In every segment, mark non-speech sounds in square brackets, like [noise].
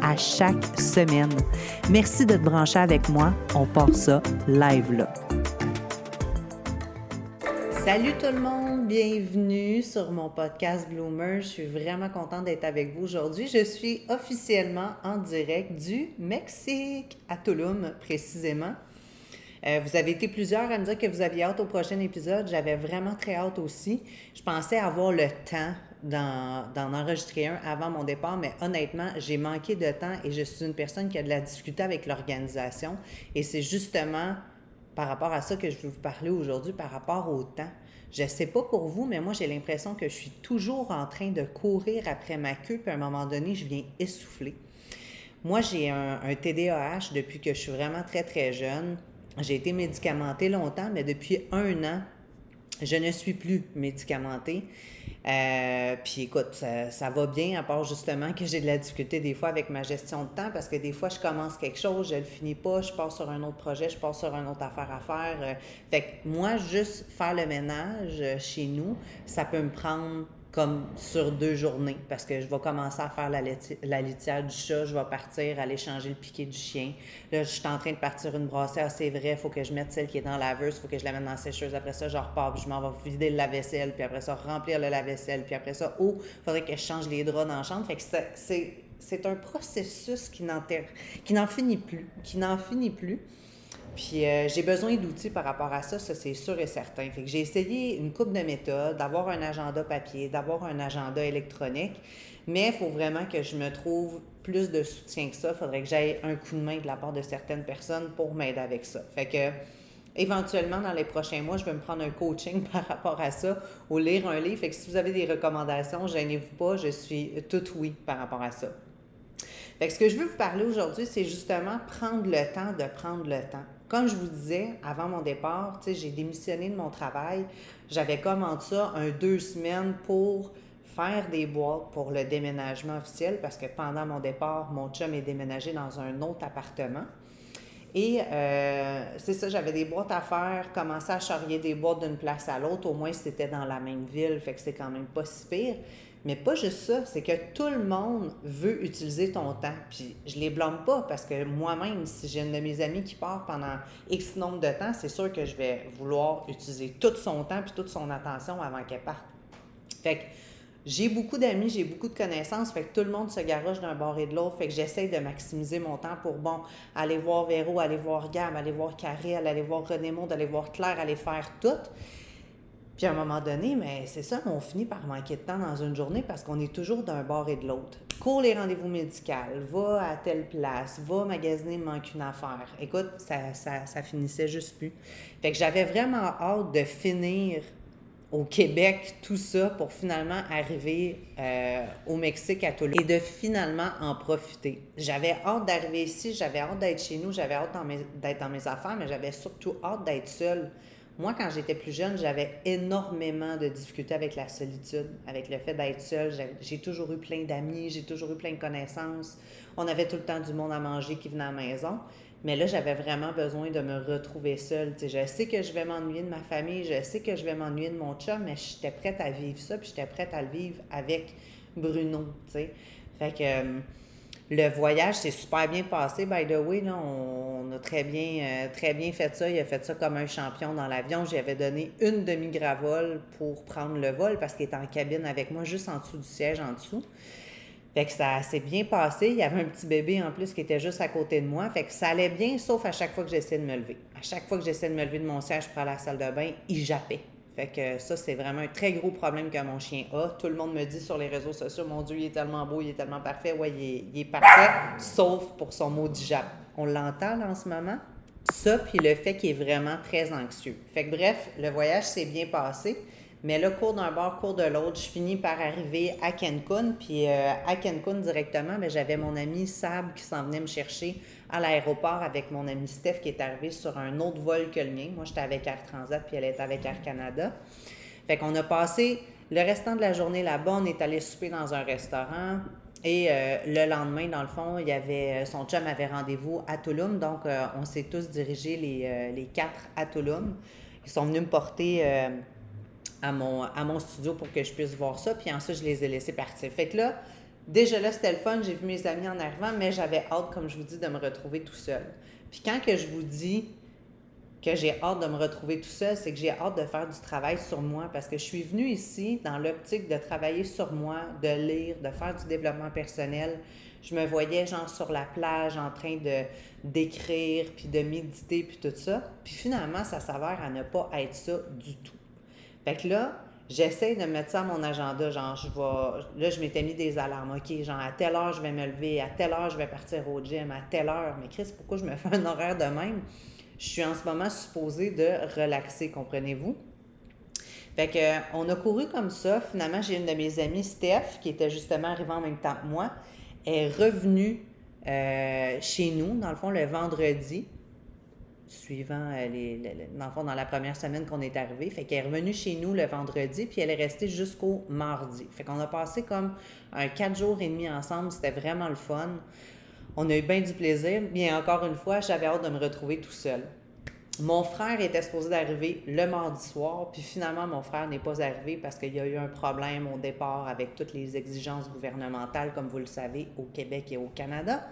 à chaque semaine. Merci de te brancher avec moi. On part ça live là. Salut tout le monde, bienvenue sur mon podcast Bloomer. Je suis vraiment contente d'être avec vous aujourd'hui. Je suis officiellement en direct du Mexique, à Tulum précisément. Euh, vous avez été plusieurs à me dire que vous aviez hâte au prochain épisode. J'avais vraiment très hâte aussi. Je pensais avoir le temps d'en enregistrer un avant mon départ, mais honnêtement, j'ai manqué de temps et je suis une personne qui a de la difficulté avec l'organisation. Et c'est justement par rapport à ça que je veux vous parler aujourd'hui, par rapport au temps. Je ne sais pas pour vous, mais moi, j'ai l'impression que je suis toujours en train de courir après ma queue, puis à un moment donné, je viens essouffler. Moi, j'ai un, TDAH depuis que je suis vraiment très, très jeune. J'ai été médicamentée longtemps, mais depuis un an, je ne suis plus médicamentée. Euh, puis écoute, ça, va bien, à part justement que j'ai de la difficulté des fois avec ma gestion de temps, parce que des fois, je commence quelque chose, je le finis pas, je pars sur un autre projet, je pars sur une autre affaire à faire. Euh, fait que moi, juste faire le ménage euh, chez nous, ça peut me prendre comme sur deux journées parce que je vais commencer à faire la, la litière du chat, je vais partir, aller changer le piquet du chien. Là, je suis en train de partir une brassière, c'est vrai, il faut que je mette celle qui est dans la laveuse, il faut que je la mette dans la sécheuse. Après ça, je repars, je m'en vais vider le lave-vaisselle, puis après ça, remplir le lave-vaisselle, puis après ça, oh, il faudrait que je change les draps dans chambre. Fait que c'est, c'est un processus qui n'en finit plus, qui n'en finit plus. Puis euh, j'ai besoin d'outils par rapport à ça, ça c'est sûr et certain. Fait que j'ai essayé une coupe de méthodes, d'avoir un agenda papier, d'avoir un agenda électronique, mais il faut vraiment que je me trouve plus de soutien que ça. Il faudrait que j'aille un coup de main de la part de certaines personnes pour m'aider avec ça. Fait que éventuellement, dans les prochains mois, je vais me prendre un coaching [laughs] par rapport à ça ou lire un livre. Fait que si vous avez des recommandations, gênez-vous pas, je suis tout oui par rapport à ça. Fait que ce que je veux vous parler aujourd'hui, c'est justement prendre le temps de prendre le temps. Comme je vous disais, avant mon départ, j'ai démissionné de mon travail. J'avais commencé ça un deux semaines pour faire des boîtes pour le déménagement officiel parce que pendant mon départ, mon chum est déménagé dans un autre appartement. Et euh, c'est ça, j'avais des boîtes à faire, commencer à charrier des boîtes d'une place à l'autre, au moins c'était dans la même ville, fait que c'est quand même pas si pire. Mais pas juste ça, c'est que tout le monde veut utiliser ton temps. Puis je les blâme pas parce que moi-même, si j'ai une de mes amies qui part pendant X nombre de temps, c'est sûr que je vais vouloir utiliser tout son temps puis toute son attention avant qu'elle parte. Fait que j'ai beaucoup d'amis, j'ai beaucoup de connaissances, fait que tout le monde se garoche d'un bord et de l'autre, fait que j'essaie de maximiser mon temps pour, bon, aller voir Véro, aller voir Gab, aller voir Carré, aller voir René Maud, aller voir Claire, aller faire tout. Puis à un moment donné, mais c'est ça, on finit par manquer de temps dans une journée parce qu'on est toujours d'un bord et de l'autre. Cours les rendez-vous médicaux, va à telle place, va magasiner, manque une affaire. Écoute, ça, ça, ça finissait juste plus. Fait que j'avais vraiment hâte de finir au Québec, tout ça, pour finalement arriver euh, au Mexique à Toulouse et de finalement en profiter. J'avais hâte d'arriver ici, j'avais hâte d'être chez nous, j'avais hâte d'être dans mes affaires, mais j'avais surtout hâte d'être seule. Moi, quand j'étais plus jeune, j'avais énormément de difficultés avec la solitude, avec le fait d'être seule. J'ai toujours eu plein d'amis, j'ai toujours eu plein de connaissances. On avait tout le temps du monde à manger qui venait à la maison. Mais là, j'avais vraiment besoin de me retrouver seule. je sais que je vais m'ennuyer de ma famille, je sais que je vais m'ennuyer de mon chum, mais j'étais prête à vivre ça, puis j'étais prête à le vivre avec Bruno. Fait que euh, le voyage s'est super bien passé, by the way. Là, on, a très bien, euh, très bien fait ça. Il a fait ça comme un champion dans l'avion. J'avais donné une demi-gravole pour prendre le vol parce qu'il était en cabine avec moi, juste en dessous du siège, en dessous. Fait que ça s'est bien passé. Il y avait un petit bébé en plus qui était juste à côté de moi. Fait que ça allait bien, sauf à chaque fois que j'essayais de me lever. À chaque fois que j'essayais de me lever de mon siège pour aller à la salle de bain, il jappait. Fait que ça, c'est vraiment un très gros problème que mon chien a. Tout le monde me dit sur les réseaux sociaux, mon Dieu, il est tellement beau, il est tellement parfait. Oui, il est, parfait, sauf pour son maudit jap. On l'entend en ce moment. Ça, puis le fait qu'il est vraiment très anxieux. Fait que bref, le voyage s'est bien passé. Mais là, cours d'un bord, cours de l'autre, je finis par arriver à Cancun. Puis euh, à Cancun directement, ben, j'avais mon ami Sab qui s'en venait me chercher à l'aéroport avec mon ami Steph qui est arrivé sur un autre vol que le mien. Moi, j'étais avec Air Transat, puis elle était avec Air Canada. Fait qu'on a passé le restant de la journée là-bas. On est allé souper dans un restaurant. Et euh, le lendemain, dans le fond, il y avait, son chum avait rendez-vous à Tulum. Donc, on s'est tous dirigés les, les, quatre à Tulum. Ils sont venus me porter à mon, à mon studio pour que je puisse voir ça. Puis ensuite, je les ai laissés partir. Fait que là, déjà là, c'était le fun. J'ai vu mes amis en arrivant, mais j'avais hâte, comme je vous dis, de me retrouver tout seul. Puis quand que je vous dis que j'ai hâte de me retrouver tout seul, c'est que j'ai hâte de faire du travail sur moi parce que je suis venue ici dans l'optique de travailler sur moi, de lire, de faire du développement personnel. Je me voyais genre sur la plage en train de d'écrire, puis de méditer, puis tout ça. Puis finalement, ça s'avère à ne pas être ça du tout. Fait que là, j'essaie de mettre ça à mon agenda. Genre, je vais. Là, je m'étais mis des alarmes. OK, genre, à telle heure, je vais me lever. À telle heure, je vais partir au gym. À telle heure. Mais Chris, pourquoi je me fais un horaire de même? Je suis en ce moment supposée de relaxer, comprenez-vous? Fait que, on a couru comme ça. Finalement, j'ai une de mes amies, Steph, qui était justement arrivée en même temps que moi, est revenue euh, chez nous, dans le fond, le vendredi suivant euh, les, dans, la première semaine qu'on est arrivé. Fait qu'elle est revenue chez nous le vendredi, puis elle est restée jusqu'au mardi. Fait qu'on a passé comme un quatre jours et demi ensemble. C'était vraiment le fun. On a eu bien du plaisir. Bien, encore une fois, j'avais hâte de me retrouver tout seul. Mon frère était supposé d'arriver le mardi soir, puis finalement, mon frère n'est pas arrivé parce qu'il y a eu un problème au départ avec toutes les exigences gouvernementales, comme vous le savez, au Québec et au Canada.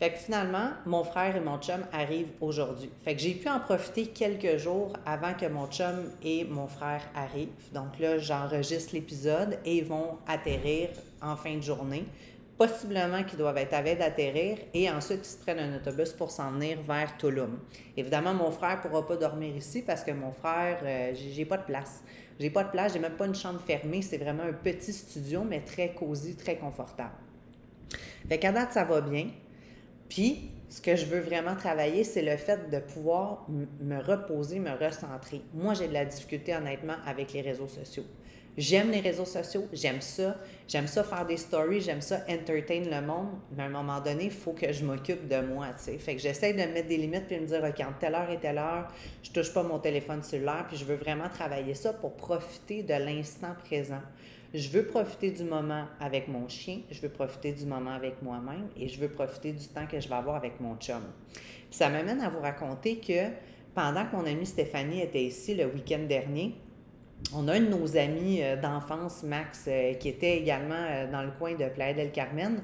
Fait que finalement, mon frère et mon chum arrivent aujourd'hui. Fait que j'ai pu en profiter quelques jours avant que mon chum et mon frère arrivent. Donc là, j'enregistre l'épisode et ils vont atterrir en fin de journée. Possiblement qu'ils doivent être à veille d'atterrir et ensuite ils se prennent un autobus pour s'en venir vers Tulum. Évidemment, mon frère ne pourra pas dormir ici parce que mon frère, euh, j'ai pas de place. J'ai pas de place, j'ai même pas une chambre fermée. C'est vraiment un petit studio, mais très cosy, très confortable. Fait qu'à date, ça va bien. Puis, ce que je veux vraiment travailler, c'est le fait de pouvoir me reposer, me recentrer. Moi, j'ai de la difficulté, honnêtement, avec les réseaux sociaux. J'aime les réseaux sociaux, j'aime ça. J'aime ça faire des stories, j'aime ça entertain le monde. Mais à un moment donné, il faut que je m'occupe de moi, tu sais. Fait que j'essaie de mettre des limites puis de me dire, OK, entre telle heure et telle heure, je touche pas mon téléphone cellulaire puis je veux vraiment travailler ça pour profiter de l'instant présent. Je veux profiter du moment avec mon chien, je veux profiter du moment avec moi-même et je veux profiter du temps que je vais avoir avec mon chum. Puis ça m'amène à vous raconter que pendant que mon amie Stéphanie était ici le week-end dernier, on a un de nos amis euh, d'enfance, Max, euh, qui était également euh, dans le coin de Playa del Carmen,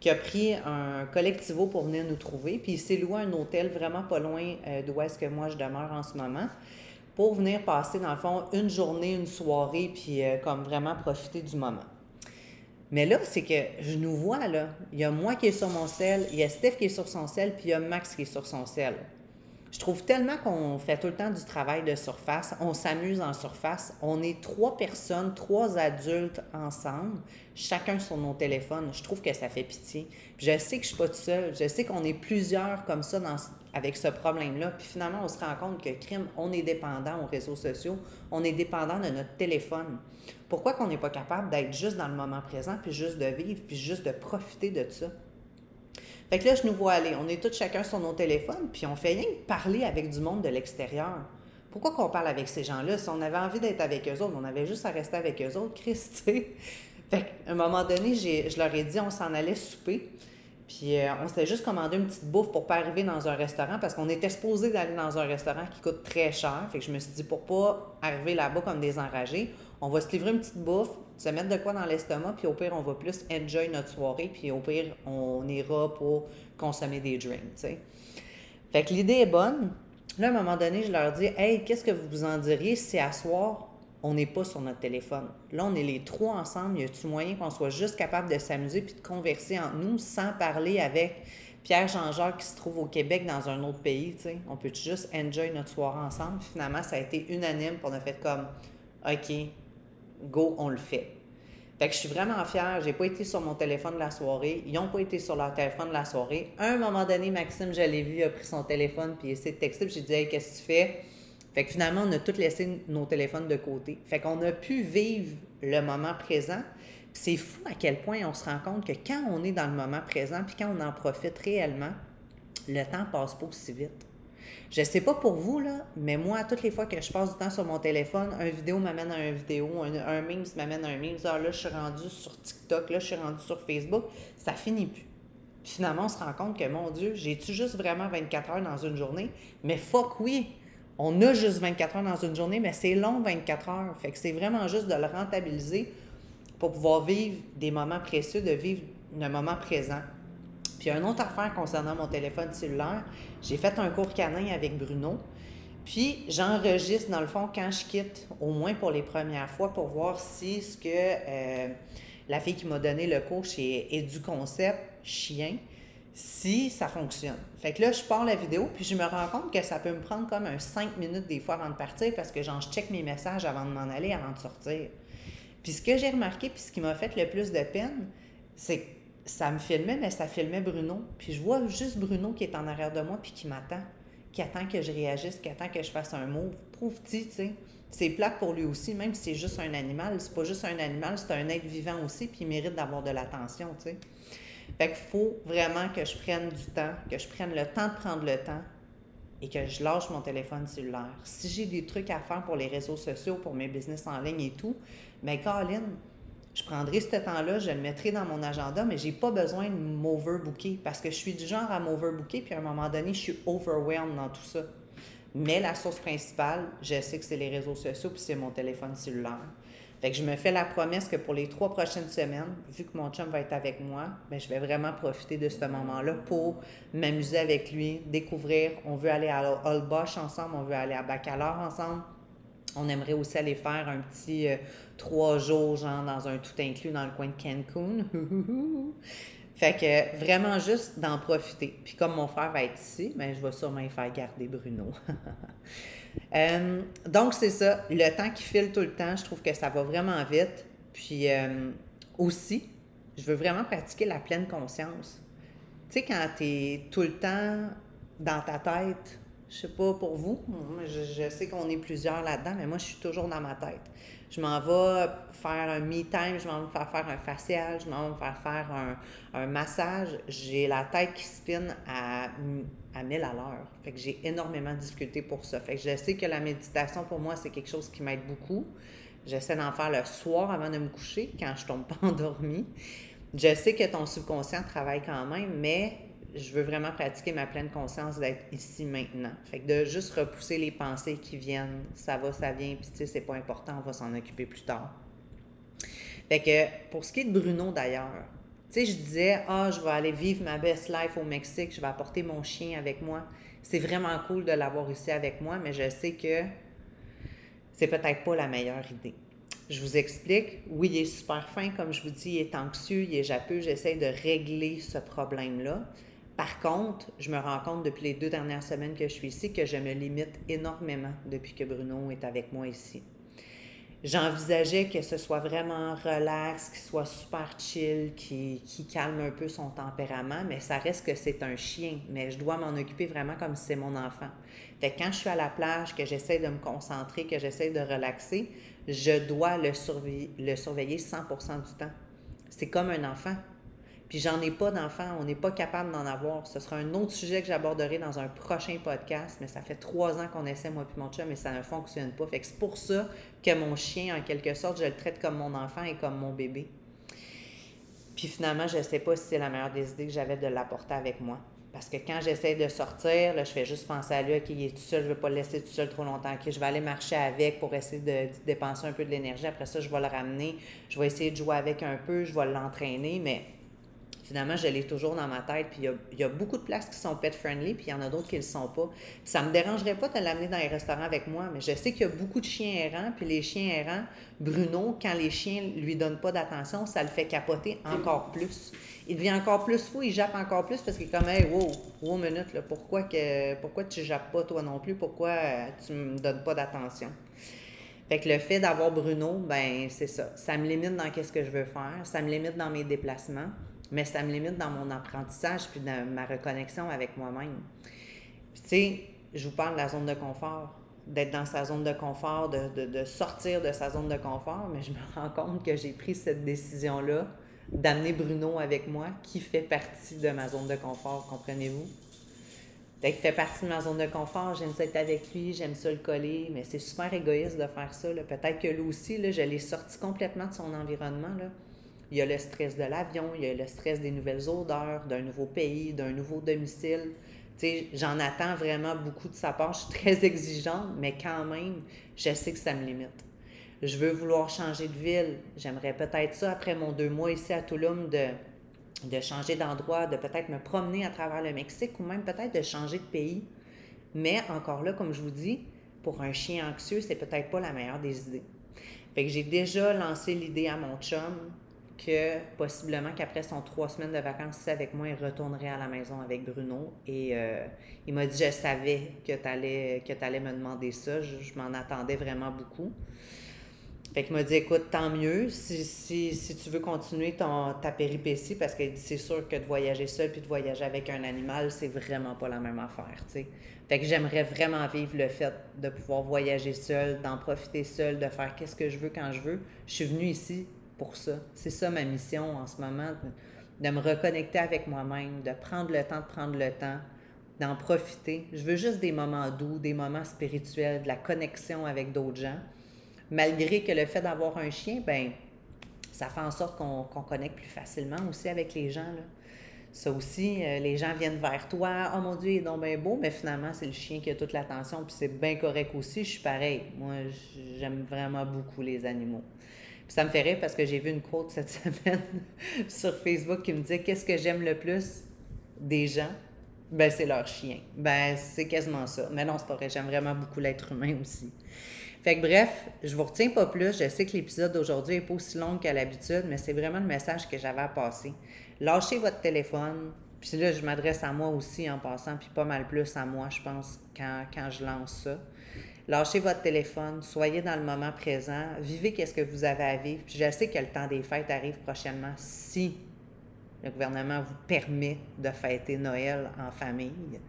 qui a pris un collectivo pour venir nous trouver. Puis il s'est loué un hôtel vraiment pas loin d'où est-ce que moi je demeure en ce moment pour venir passer, dans le fond, une journée, une soirée, puis euh, comme vraiment profiter du moment. Mais là, c'est que je nous vois, là. Il y a moi qui est sur mon sel, il y a Steph qui est sur son sel, puis il y a Max qui est sur son sel. Je trouve tellement qu'on fait tout le temps du travail de surface, on s'amuse en surface, on est trois personnes, trois adultes ensemble, chacun sur nos téléphones. Je trouve que ça fait pitié. je sais que je suis pas toute seule, je sais qu'on est plusieurs comme ça avec ce problème-là. Puis finalement, on se rend compte que crime, on est dépendant aux réseaux sociaux, on est dépendant de notre téléphone. Pourquoi qu'on n'est pas capable d'être juste dans le moment présent, puis juste de vivre, puis juste de profiter de ça? Fait que là, je nous vois aller. On est tous chacun sur nos téléphones, puis on fait rien que parler avec du monde de l'extérieur. Pourquoi qu'on parle avec ces gens-là? Si on avait envie d'être avec eux autres, on avait juste à rester avec eux autres, [laughs] Christ, Fait qu'à un moment donné, je leur ai dit, on s'en allait souper. Puis euh, on s'était juste commandé une petite bouffe pour pas arriver dans un restaurant parce qu'on était supposé d'aller dans un restaurant qui coûte très cher. Fait que je me suis dit pour pas arriver là-bas comme des enragés, on va se livrer une petite bouffe, se mettre de quoi dans l'estomac, puis au pire, on va plus enjoy notre soirée, puis au pire, on ira pour consommer des drinks, tu sais. Fait que l'idée est bonne. Là, à un moment donné, je leur dis Hey, qu'est-ce que vous vous en diriez si à soir, on n'est pas sur notre téléphone. Là, on est les trois ensemble. Y a-t-il moyen qu'on soit juste capable de s'amuser puis de converser entre nous sans parler avec Pierre Jean-Jacques qui se trouve au Québec dans un autre pays? On peut juste enjoy notre soirée ensemble. finalement, ça a été unanime pour on a fait comme OK, go, on le fait. Fait que je suis vraiment fière. J'ai pas été sur mon téléphone la soirée. Ils n'ont pas été sur leur téléphone la soirée. À un moment donné, Maxime, je l'ai vu, a pris son téléphone puis il essayé de texter. J'ai dit, hey, qu'est-ce que tu fais? Fait que finalement, on a tous laissé nos téléphones de côté. Fait qu'on a pu vivre le moment présent. C'est fou à quel point on se rend compte que quand on est dans le moment présent, puis quand on en profite réellement, le temps passe pas aussi vite. Je sais pas pour vous, là, mais moi, toutes les fois que je passe du temps sur mon téléphone, un vidéo m'amène à une vidéo, un, un meme m'amène à un meme. Ah, là, je suis rendu sur TikTok, là, je suis rendu sur Facebook. Ça finit plus. Puis finalement, on se rend compte que, mon Dieu, j'ai-tu juste vraiment 24 heures dans une journée? Mais fuck oui! On a juste 24 heures dans une journée, mais c'est long 24 heures. Fait que c'est vraiment juste de le rentabiliser pour pouvoir vivre des moments précieux, de vivre un moment présent. Puis une autre affaire concernant mon téléphone cellulaire, j'ai fait un cours canin avec Bruno. Puis j'enregistre dans le fond quand je quitte, au moins pour les premières fois, pour voir si ce que euh, la fille qui m'a donné le cours chez EduConcept, chien, si ça fonctionne. Fait que là, je pars la vidéo, puis je me rends compte que ça peut me prendre comme un 5 minutes des fois avant de partir parce que genre, je check mes messages avant de m'en aller, avant de sortir. Puis ce que j'ai remarqué, puis ce qui m'a fait le plus de peine, c'est que ça me filmait, mais ça filmait Bruno. Puis je vois juste Bruno qui est en arrière de moi puis qui m'attend, qui attend que je réagisse, qui attend que je fasse un mot. Prouve-t-il, tu sais. C'est plate pour lui aussi, même si c'est juste un animal. C'est pas juste un animal, c'est un être vivant aussi, puis il mérite d'avoir de l'attention, tu sais. Fait qu'il faut vraiment que je prenne du temps, que je prenne le temps de prendre le temps et que je lâche mon téléphone cellulaire. Si j'ai des trucs à faire pour les réseaux sociaux, pour mes business en ligne et tout, mais Colin, je prendrai ce temps-là, je le mettrai dans mon agenda, mais j'ai pas besoin de m'overbooker parce que je suis du genre à m'overbooker, puis à un moment donné, je suis overwhelmed dans tout ça. Mais la source principale, je sais que c'est les réseaux sociaux, puis c'est mon téléphone cellulaire. Fait que je me fais la promesse que pour les trois prochaines semaines, vu que mon chum va être avec moi, bien, je vais vraiment profiter de ce moment-là pour m'amuser avec lui, découvrir. On veut aller à Holbosch ensemble, on veut aller à Baccalaureate ensemble. On aimerait aussi aller faire un petit euh, trois jours, genre dans un tout inclus dans le coin de Cancun. [laughs] fait que vraiment juste d'en profiter. Puis comme mon frère va être ici, ben, je vais sûrement faire garder Bruno. [laughs] Euh, donc, c'est ça. Le temps qui file tout le temps, je trouve que ça va vraiment vite. Puis euh, aussi, je veux vraiment pratiquer la pleine conscience. Tu sais, quand tu es tout le temps dans ta tête, je sais pas pour vous, je, sais qu'on est plusieurs là-dedans, mais moi, je suis toujours dans ma tête. Je m'en vais faire un me-time, je m'en vais faire faire un facial, je m'en vais faire faire un, massage. J'ai la tête qui spinne à, à 1000 à l'heure. Fait que j'ai énormément de difficultés pour ça. Fait que je sais que la méditation, pour moi, c'est quelque chose qui m'aide beaucoup. J'essaie d'en faire le soir avant de me coucher, quand je tombe pas [laughs] endormie. Je sais que ton subconscient travaille quand même, mais je veux vraiment pratiquer ma pleine conscience d'être ici maintenant. Fait que de juste repousser les pensées qui viennent, ça va, ça vient, puis tu sais, c'est pas important, on va s'en occuper plus tard. Fait que pour ce qui est de Bruno d'ailleurs, tu sais, je disais, ah, je vais aller vivre ma best life au Mexique, je vais apporter mon chien avec moi. C'est vraiment cool de l'avoir ici avec moi, mais je sais que c'est peut-être pas la meilleure idée. Je vous explique. Oui, il est super fin, comme je vous dis, il est anxieux, il est japeux. J'essaie de régler ce problème-là. Par contre, je me rends compte depuis les deux dernières semaines que je suis ici que je me limite énormément depuis que Bruno est avec moi ici. J'envisageais que ce soit vraiment relax, qu'il soit super chill, qu'il calme un peu son tempérament, mais ça reste que c'est un chien. Mais je dois m'en occuper vraiment comme si c'est mon enfant. Quand je suis à la plage, que j'essaie de me concentrer, que j'essaie de relaxer, je dois le, surveiller, le surveiller 100% du temps. C'est comme un enfant. Puis j'en ai pas d'enfants, on n'est pas capable d'en avoir. Ce sera un autre sujet que j'aborderai dans un prochain podcast, mais ça fait trois ans qu'on essaie, moi puis mon chum, mais ça ne fonctionne pas. Fait que c'est pour ça que mon chien, en quelque sorte, je le traite comme mon enfant et comme mon bébé. Puis finalement, je ne sais pas si c'est la meilleure des idées que j'avais de l'apporter avec moi. Parce que quand j'essaie de sortir, là, je fais juste penser à lui, qu'il est tout seul, je ne vais pas le laisser tout seul trop longtemps. OK, je vais aller marcher avec pour essayer de, de dépenser un peu de l'énergie. Après ça, je vais le ramener. Je vais essayer de jouer avec un peu, je vais l'entraîner, mais finalement, je l'ai toujours dans ma tête. Puis il y a, beaucoup de places qui sont pet-friendly, puis il y en a d'autres qui ne le sont pas. ça ne me dérangerait pas de l'amener dans les restaurants avec moi, mais je sais qu'il y a beaucoup de chiens errants, puis les chiens errants, Bruno, quand les chiens lui donnent pas d'attention, ça le fait capoter encore plus. Il devient encore plus fou, il jappe encore plus parce qu'il est comme, hey, wow, wow, minute, là, pourquoi, que, pourquoi tu jappes pas toi non plus? Pourquoi euh, tu me donnes pas d'attention? Fait que le fait d'avoir Bruno, ben c'est ça. Ça me limite dans qu'est-ce que je veux faire. Ça me limite dans mes déplacements mais ça me limite dans mon apprentissage puis dans ma reconnexion avec moi-même. Tu sais, je vous parle de la zone de confort. d'être dans sa zone de confort, de, sortir de sa zone de confort, mais je me rends compte que j'ai pris cette décision-là d'amener Bruno avec moi, qui fait partie de ma zone de confort, comprenez-vous? Fait fait partie de ma zone de confort, j'aime ça être avec lui, j'aime ça le coller, mais c'est super égoïste de faire ça. Peut-être que lui aussi, là, je l'ai sorti complètement de son environnement. Il y a le stress de l'avion, il y a le stress des nouvelles odeurs, d'un nouveau pays, d'un nouveau domicile. J'en attends vraiment beaucoup de sa part. Je suis très exigeante, mais quand même, je sais que ça me limite. Je veux vouloir changer de ville. J'aimerais peut-être ça, après mon deux mois ici à Tulum, de, de changer d'endroit, de peut-être me promener à travers le Mexique ou même peut-être de changer de pays. Mais encore là, comme je vous dis, pour un chien anxieux, c'est peut-être pas la meilleure des idées. Fait que j'ai déjà lancé l'idée à mon chum que possiblement qu'après son trois semaines de vacances avec moi, il retournerait à la maison avec Bruno. Et euh, il m'a dit, je savais que tu allais, me demander ça. Je, m'en attendais vraiment beaucoup. Fait qu'il m'a dit, écoute, tant mieux si, si, si tu veux continuer ton, ta péripétie, parce que c'est sûr que de voyager seul puis de voyager avec un animal, c'est vraiment pas la même affaire. Fait que j'aimerais vraiment vivre le fait de pouvoir voyager seul, d'en profiter seul, de faire qu'est-ce que je veux quand je veux. Je suis venue ici pour ça. C'est ça ma mission en ce moment, de me reconnecter avec moi-même, de prendre le temps de prendre le temps, d'en profiter. Je veux juste des moments doux, des moments spirituels, de la connexion avec d'autres gens. Malgré que le fait d'avoir un chien, ben ça fait en sorte qu'on connecte plus facilement aussi avec les gens. Ça aussi, euh, les gens viennent vers toi. Oh mon Dieu, il est donc bien beau, mais finalement, c'est le chien qui a toute l'attention, puis c'est bien correct aussi. Je suis pareil. Moi, j'aime vraiment beaucoup les animaux ça me fait rire parce que j'ai vu une quote cette [laughs] semaine sur Facebook qui me disait Qu'est-ce que j'aime le plus des gens? Ben, c'est leur chien. Ben, c'est quasiment ça. Mais non, c'est pas vrai. J'aime vraiment beaucoup l'être humain aussi. Fait que bref, je vous retiens pas plus. Je sais que l'épisode d'aujourd'hui n'est pas aussi long qu'à l'habitude, mais c'est vraiment le message que j'avais à passer. Lâchez votre téléphone. Puis là, je m'adresse à moi aussi en passant, puis pas mal plus à moi, je pense, quand, quand je lance ça. Lâchez votre téléphone, soyez dans le moment présent, vivez qu'est-ce que vous avez à vivre. Puis je sais que le temps des fêtes arrive prochainement si le gouvernement vous permet de fêter Noël en famille.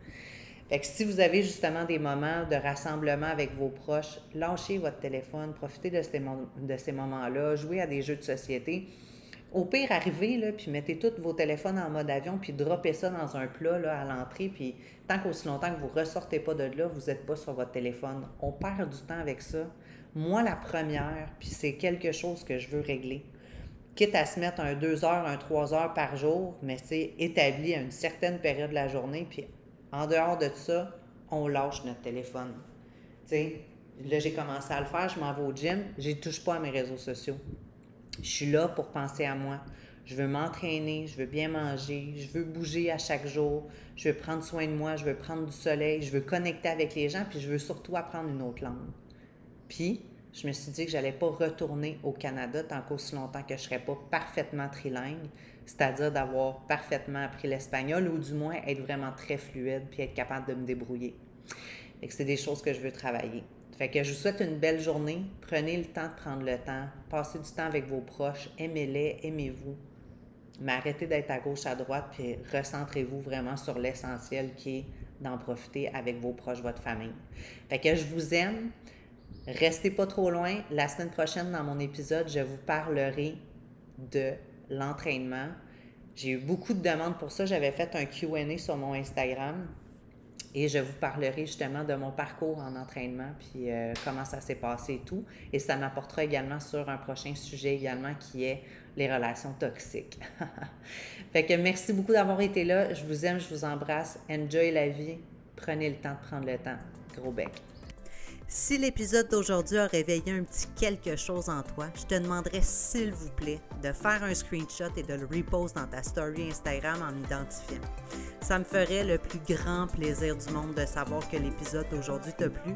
Fait si vous avez justement des moments de rassemblement avec vos proches, lâchez votre téléphone, profitez de ces, de ces moments-là, jouez à des jeux de société. Au pire, arrivez, là, puis mettez tous vos téléphones en mode avion, puis droppez ça dans un plat là, à l'entrée, puis tant qu'aussi longtemps que vous ressortez pas de là, vous n'êtes pas sur votre téléphone. On perd du temps avec ça. Moi, la première, puis c'est quelque chose que je veux régler. Quitte à se mettre un 2 heures, un 3 heures par jour, mais c'est établi à une certaine période de la journée, puis en dehors de ça, on lâche notre téléphone. Là, j'ai commencé à le faire, je m'en vais au gym, je touche pas à mes réseaux sociaux. Je suis là pour penser à moi. Je veux m'entraîner, je veux bien manger, je veux bouger à chaque jour, je veux prendre soin de moi, je veux prendre du soleil, je veux connecter avec les gens, puis je veux surtout apprendre une autre langue. Puis, je me suis dit que j'allais pas retourner au Canada tant qu'aussi longtemps que je serais pas parfaitement trilingue, c'est-à-dire d'avoir parfaitement appris l'espagnol ou du moins être vraiment très fluide puis être capable de me débrouiller. C'est des choses que je veux travailler. Fait que je vous souhaite une belle journée. Prenez le temps de prendre le temps. Passez du temps avec vos proches. Aimez-les, aimez-vous. Mais arrêtez d'être à gauche, à droite, puis recentrez-vous vraiment sur l'essentiel qui est d'en profiter avec vos proches, votre famille. Fait que je vous aime. Restez pas trop loin. La semaine prochaine, dans mon épisode, je vous parlerai de l'entraînement. J'ai eu beaucoup de demandes pour ça. J'avais fait un QA sur mon Instagram. Et je vous parlerai justement de mon parcours en entraînement, puis euh, comment ça s'est passé et tout. Et ça m'apportera également sur un prochain sujet également qui est les relations toxiques. [laughs] fait que merci beaucoup d'avoir été là. Je vous aime, je vous embrasse. Enjoy la vie. Prenez le temps de prendre le temps. Gros bec. Si l'épisode d'aujourd'hui a réveillé un petit quelque chose en toi, je te demanderais s'il vous plaît de faire un screenshot et de le repost dans ta story Instagram en m'identifiant. Ça me ferait le plus grand plaisir du monde de savoir que l'épisode d'aujourd'hui t'a plu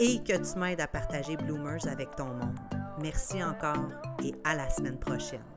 et que tu m'aides à partager Bloomers avec ton monde. Merci encore et à la semaine prochaine.